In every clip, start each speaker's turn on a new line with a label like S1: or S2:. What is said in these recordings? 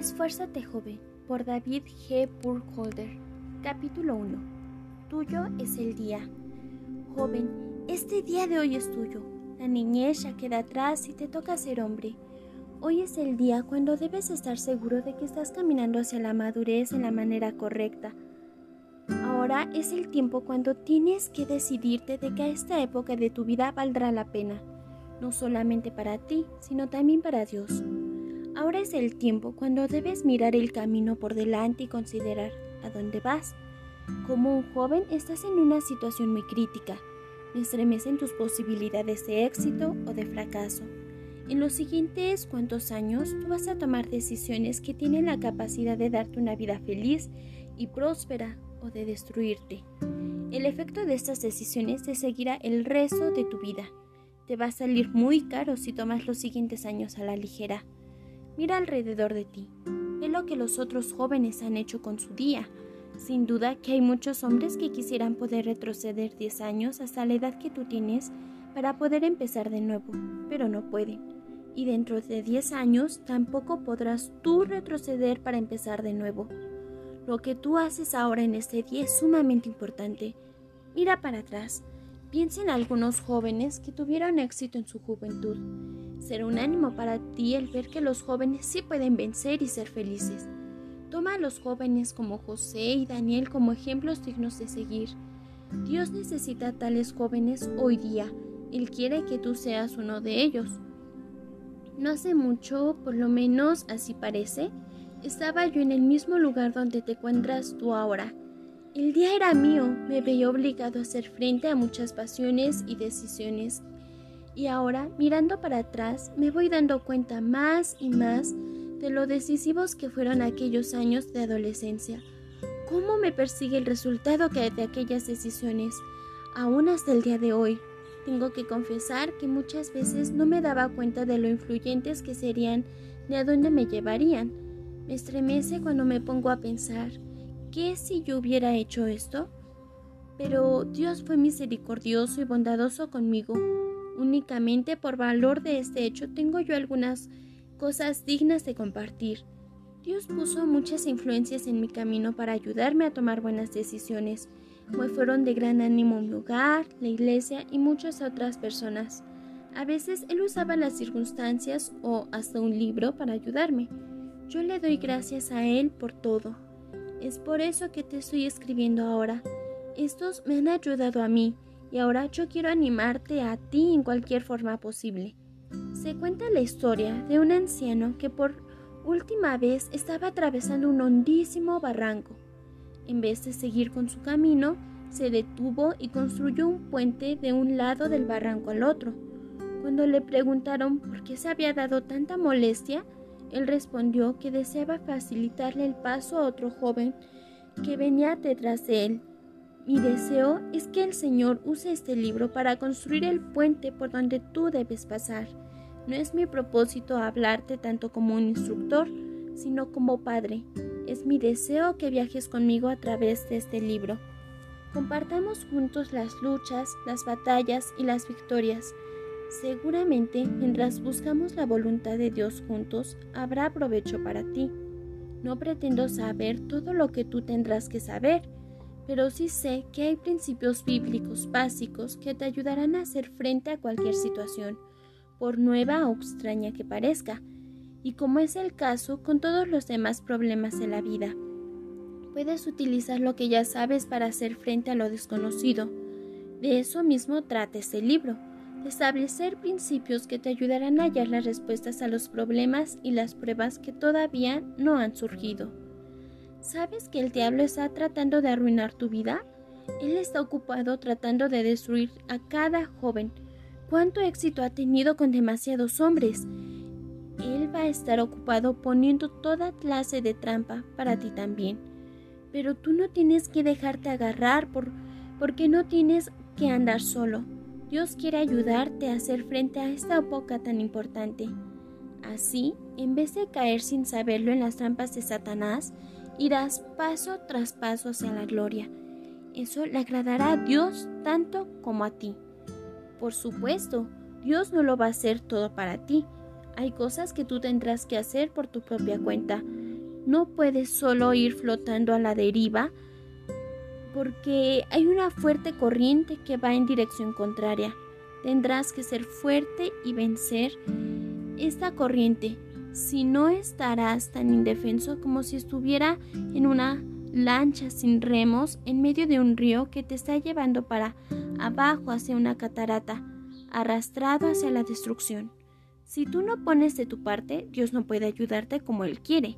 S1: Esfuérzate joven, por David G. Burkholder. Capítulo 1. Tuyo es el día. Joven, este día de hoy es tuyo. La niñez ya queda atrás y te toca ser hombre. Hoy es el día cuando debes estar seguro de que estás caminando hacia la madurez en la manera correcta. Ahora es el tiempo cuando tienes que decidirte de que esta época de tu vida valdrá la pena, no solamente para ti, sino también para Dios. Ahora es el tiempo cuando debes mirar el camino por delante y considerar a dónde vas. Como un joven estás en una situación muy crítica. Me estremecen tus posibilidades de éxito o de fracaso. En los siguientes cuantos años tú vas a tomar decisiones que tienen la capacidad de darte una vida feliz y próspera o de destruirte. El efecto de estas decisiones te seguirá el resto de tu vida. Te va a salir muy caro si tomas los siguientes años a la ligera. Mira alrededor de ti. Ve lo que los otros jóvenes han hecho con su día. Sin duda que hay muchos hombres que quisieran poder retroceder 10 años hasta la edad que tú tienes para poder empezar de nuevo, pero no pueden. Y dentro de 10 años tampoco podrás tú retroceder para empezar de nuevo. Lo que tú haces ahora en este día es sumamente importante. Mira para atrás. Piensa en algunos jóvenes que tuvieron éxito en su juventud Será un ánimo para ti el ver que los jóvenes sí pueden vencer y ser felices. Toma a los jóvenes como José y Daniel como ejemplos dignos de seguir. Dios necesita tales jóvenes hoy día. Él quiere que tú seas uno de ellos. No hace mucho, por lo menos así parece, estaba yo en el mismo lugar donde te encuentras tú ahora. El día era mío, me veía obligado a hacer frente a muchas pasiones y decisiones y ahora, mirando para atrás, me voy dando cuenta más y más de lo decisivos que fueron aquellos años de adolescencia. ¿Cómo me persigue el resultado de aquellas decisiones? Aún hasta el día de hoy. Tengo que confesar que muchas veces no me daba cuenta de lo influyentes que serían ni a dónde me llevarían. Me estremece cuando me pongo a pensar, ¿qué si yo hubiera hecho esto? Pero Dios fue misericordioso y bondadoso conmigo Únicamente por valor de este hecho tengo yo algunas cosas dignas de compartir. Dios puso muchas influencias en mi camino para ayudarme a tomar buenas decisiones. Me fueron de gran ánimo mi hogar, la iglesia y muchas otras personas. A veces Él usaba las circunstancias o hasta un libro para ayudarme. Yo le doy gracias a Él por todo. Es por eso que te estoy escribiendo ahora. Estos me han ayudado a mí y ahora yo quiero animarte a ti en cualquier forma posible. Se cuenta la historia de un anciano que por última vez estaba atravesando un hondísimo barranco. En vez de seguir con su camino, se detuvo y construyó un puente de un lado del barranco al otro. Cuando le preguntaron por qué se había dado tanta molestia, él respondió que deseaba facilitarle el paso a otro joven que venía detrás de él mi deseo es que el Señor use este libro para construir el puente por donde tú debes pasar. No es mi propósito hablarte tanto como un instructor, sino como padre. Es mi deseo que viajes conmigo a través de este libro. Compartamos juntos las luchas, las batallas y las victorias. Seguramente, mientras buscamos la voluntad de Dios juntos, habrá provecho para ti. No pretendo saber todo lo que tú tendrás que saber, pero sí sé que hay principios bíblicos básicos que te ayudarán a hacer frente a cualquier situación, por nueva o extraña que parezca, y como es el caso con todos los demás problemas de la vida. Puedes utilizar lo que ya sabes para hacer frente a lo desconocido. De eso mismo trata este libro, establecer principios que te ayudarán a hallar las respuestas a los problemas y las pruebas que todavía no han surgido. ¿Sabes que el diablo está tratando de arruinar tu vida? Él está ocupado tratando de destruir a cada joven. ¿Cuánto éxito ha tenido con demasiados hombres? Él va a estar ocupado poniendo toda clase de trampa para ti también. Pero tú no tienes que dejarte agarrar por, porque no tienes que andar solo. Dios quiere ayudarte a hacer frente a esta época tan importante. Así, en vez de caer sin saberlo en las trampas de Satanás, irás paso tras paso hacia la gloria. Eso le agradará a Dios tanto como a ti. Por supuesto, Dios no lo va a hacer todo para ti. Hay cosas que tú tendrás que hacer por tu propia cuenta. No puedes solo ir flotando a la deriva porque hay una fuerte corriente que va en dirección contraria. Tendrás que ser fuerte y vencer esta corriente. Si no estarás tan indefenso como si estuviera en una lancha sin remos en medio de un río que te está llevando para abajo hacia una catarata, arrastrado hacia la destrucción. Si tú no pones de tu parte, Dios no puede ayudarte como Él quiere.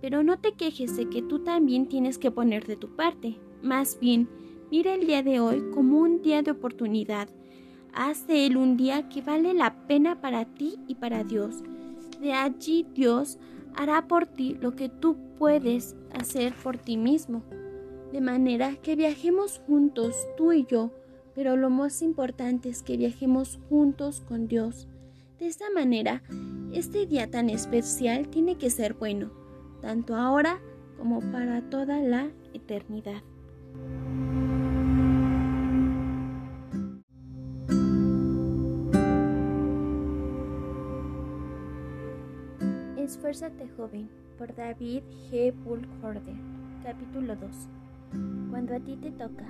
S1: Pero no te quejes de que tú también tienes que poner de tu parte. Más bien, mira el día de hoy como un día de oportunidad. Haz de él un día que vale la pena para ti y para Dios. De allí Dios hará por ti lo que tú puedes hacer por ti mismo. De manera que viajemos juntos, tú y yo, pero lo más importante es que viajemos juntos con Dios. De esta manera, este día tan especial tiene que ser bueno, tanto ahora como para toda la eternidad. Esfuérzate joven, por David G. Bullhorder, capítulo 2. Cuando a ti te toca.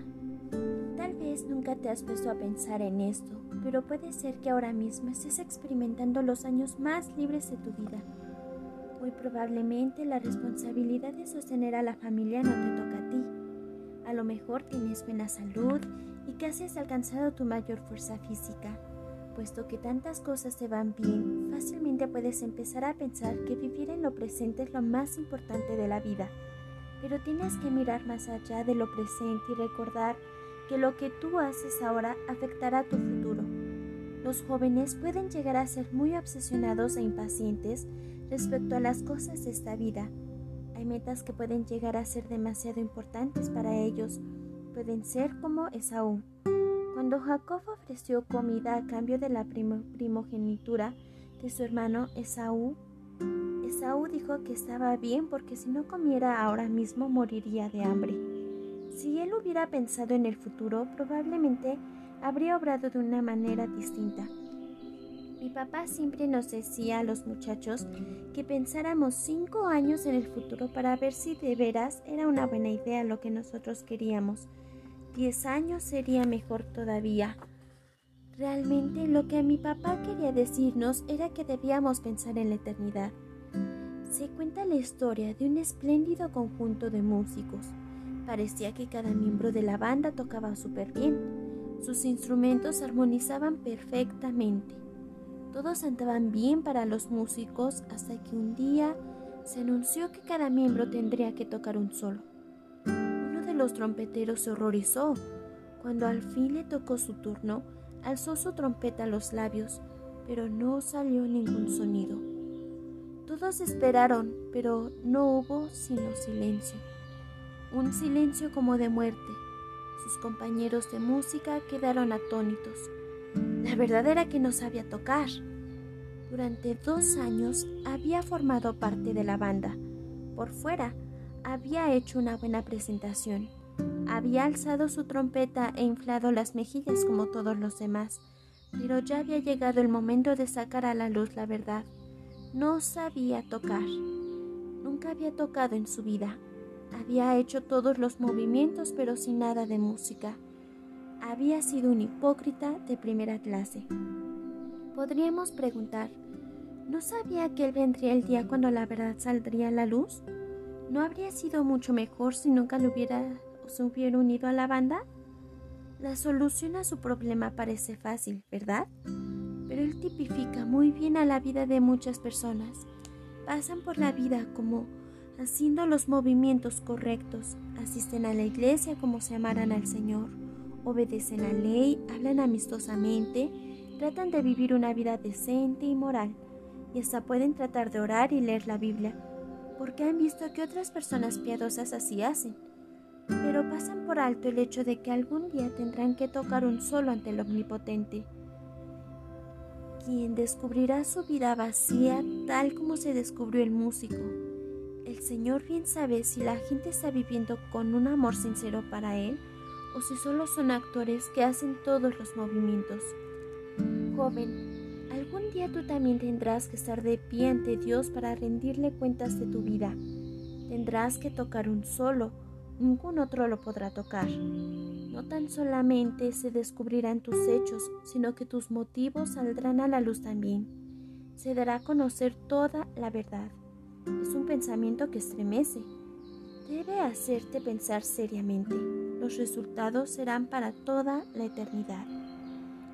S1: Tal vez nunca te has puesto a pensar en esto, pero puede ser que ahora mismo estés experimentando los años más libres de tu vida. Muy probablemente la responsabilidad de sostener a la familia no te toca a ti. A lo mejor tienes buena salud y casi has alcanzado tu mayor fuerza física Puesto que tantas cosas te van bien, fácilmente puedes empezar a pensar que vivir en lo presente es lo más importante de la vida. Pero tienes que mirar más allá de lo presente y recordar que lo que tú haces ahora afectará tu futuro. Los jóvenes pueden llegar a ser muy obsesionados e impacientes respecto a las cosas de esta vida. Hay metas que pueden llegar a ser demasiado importantes para ellos. Pueden ser como Esaú, cuando Jacob ofreció comida a cambio de la primogenitura de su hermano Esaú, Esaú dijo que estaba bien porque si no comiera ahora mismo moriría de hambre. Si él hubiera pensado en el futuro, probablemente habría obrado de una manera distinta. Mi papá siempre nos decía a los muchachos que pensáramos cinco años en el futuro para ver si de veras era una buena idea lo que nosotros queríamos. Diez años sería mejor todavía. Realmente lo que mi papá quería decirnos era que debíamos pensar en la eternidad. Se cuenta la historia de un espléndido conjunto de músicos. Parecía que cada miembro de la banda tocaba súper bien. Sus instrumentos armonizaban perfectamente. Todos andaban bien para los músicos hasta que un día se anunció que cada miembro tendría que tocar un solo los trompeteros se horrorizó. Cuando al fin le tocó su turno, alzó su trompeta a los labios, pero no salió ningún sonido. Todos esperaron, pero no hubo sino silencio. Un silencio como de muerte. Sus compañeros de música quedaron atónitos. La verdad era que no sabía tocar. Durante dos años había formado parte de la banda. Por fuera había hecho una buena presentación. Había alzado su trompeta e inflado las mejillas como todos los demás, pero ya había llegado el momento de sacar a la luz la verdad. No sabía tocar. Nunca había tocado en su vida. Había hecho todos los movimientos pero sin nada de música. Había sido un hipócrita de primera clase. Podríamos preguntar, ¿no sabía que él vendría el día cuando la verdad saldría a la luz? ¿No habría sido mucho mejor si nunca le hubiera, se hubiera unido a la banda? La solución a su problema parece fácil, ¿verdad? Pero él tipifica muy bien a la vida de muchas personas. Pasan por la vida como haciendo los movimientos correctos, asisten a la iglesia como si amaran al Señor, obedecen la ley, hablan amistosamente, tratan de vivir una vida decente y moral, y hasta pueden tratar de orar y leer la Biblia porque han visto que otras personas piadosas así hacen, pero pasan por alto el hecho de que algún día tendrán que tocar un solo ante el Omnipotente, quien descubrirá su vida vacía tal como se descubrió el músico. El Señor bien sabe si la gente está viviendo con un amor sincero para Él o si solo son actores que hacen todos los movimientos. Joven, Algún día tú también tendrás que estar de pie ante Dios para rendirle cuentas de tu vida. Tendrás que tocar un solo, ningún otro lo podrá tocar. No tan solamente se descubrirán tus hechos, sino que tus motivos saldrán a la luz también. Se dará a conocer toda la verdad. Es un pensamiento que estremece. Debe hacerte pensar seriamente. Los resultados serán para toda la eternidad.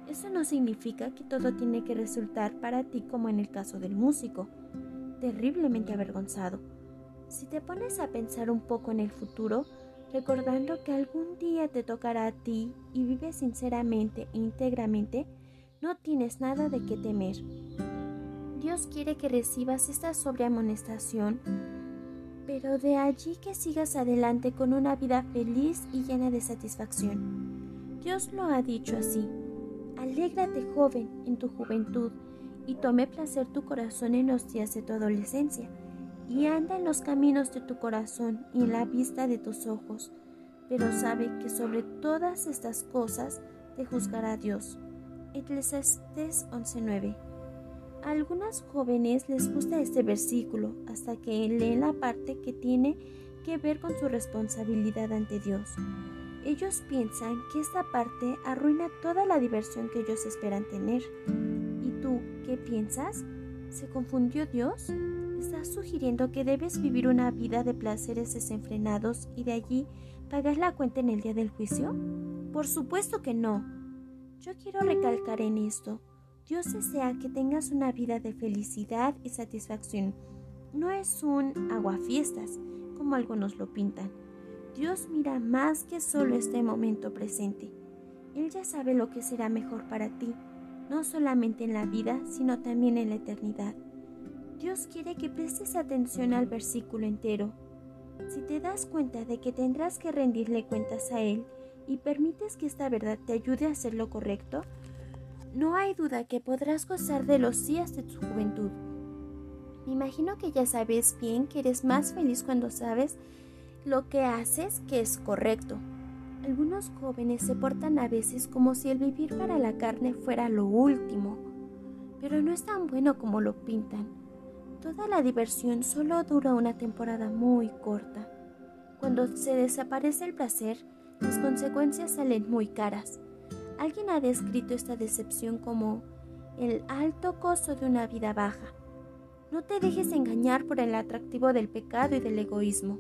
S1: Eso no significa que todo tiene que resultar para ti como en el caso del músico, terriblemente avergonzado. Si te pones a pensar un poco en el futuro, recordando que algún día te tocará a ti y vives sinceramente e íntegramente, no tienes nada de qué temer. Dios quiere que recibas esta sobria amonestación, pero de allí que sigas adelante con una vida feliz y llena de satisfacción. Dios lo ha dicho así. Alégrate joven en tu juventud y tome placer tu corazón en los días de tu adolescencia y anda en los caminos de tu corazón y en la vista de tus ojos, pero sabe que sobre todas estas cosas te juzgará Dios. Eclesiastes 11:9 A algunas jóvenes les gusta este versículo hasta que leen la parte que tiene que ver con su responsabilidad ante Dios. Ellos piensan que esta parte arruina toda la diversión que ellos esperan tener. ¿Y tú qué piensas? ¿Se confundió Dios? ¿Estás sugiriendo que debes vivir una vida de placeres desenfrenados y de allí pagar la cuenta en el día del juicio? Por supuesto que no. Yo quiero recalcar en esto. Dios desea que tengas una vida de felicidad y satisfacción. No es un aguafiestas, como algunos lo pintan. Dios mira más que solo este momento presente. Él ya sabe lo que será mejor para ti, no solamente en la vida, sino también en la eternidad. Dios quiere que prestes atención al versículo entero. Si te das cuenta de que tendrás que rendirle cuentas a Él y permites que esta verdad te ayude a hacer lo correcto, no hay duda que podrás gozar de los días de tu juventud. Me imagino que ya sabes bien que eres más feliz cuando sabes lo que haces que es correcto. Algunos jóvenes se portan a veces como si el vivir para la carne fuera lo último, pero no es tan bueno como lo pintan. Toda la diversión solo dura una temporada muy corta. Cuando se desaparece el placer, las consecuencias salen muy caras. Alguien ha descrito esta decepción como el alto costo de una vida baja. No te dejes engañar por el atractivo del pecado y del egoísmo.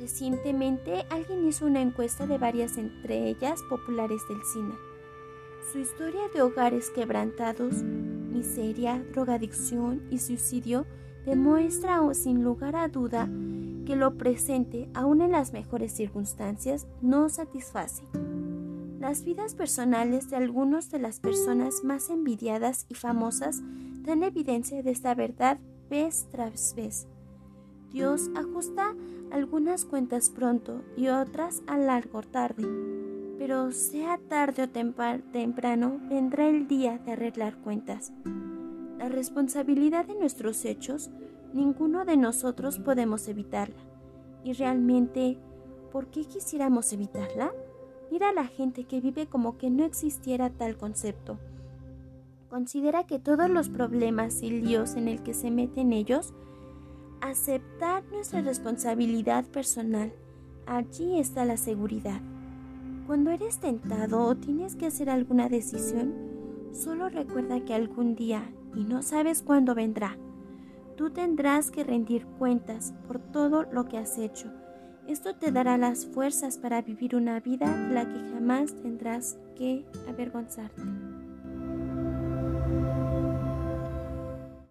S1: Recientemente alguien hizo una encuesta de varias entre ellas populares del cine. Su historia de hogares quebrantados miseria, drogadicción y suicidio demuestra sin lugar a duda que lo presente, aun en las mejores circunstancias, no satisface. Las vidas personales de algunas de las personas más envidiadas y famosas dan evidencia de esta verdad vez tras vez. Dios ajusta algunas cuentas pronto y otras a largo tarde, pero sea tarde o temprano vendrá el día de arreglar cuentas. La responsabilidad de nuestros hechos, ninguno de nosotros podemos evitarla. Y realmente, ¿por qué quisiéramos evitarla? Mira a la gente que vive como que no existiera tal concepto. Considera que todos los problemas y líos en el que se meten ellos, aceptar nuestra responsabilidad personal, allí está la seguridad. Cuando eres tentado o tienes que hacer alguna decisión, solo recuerda que algún día, y no sabes cuándo vendrá, tú tendrás que rendir cuentas por todo lo que has hecho. Esto te dará las fuerzas para vivir una vida de la que jamás tendrás que avergonzarte.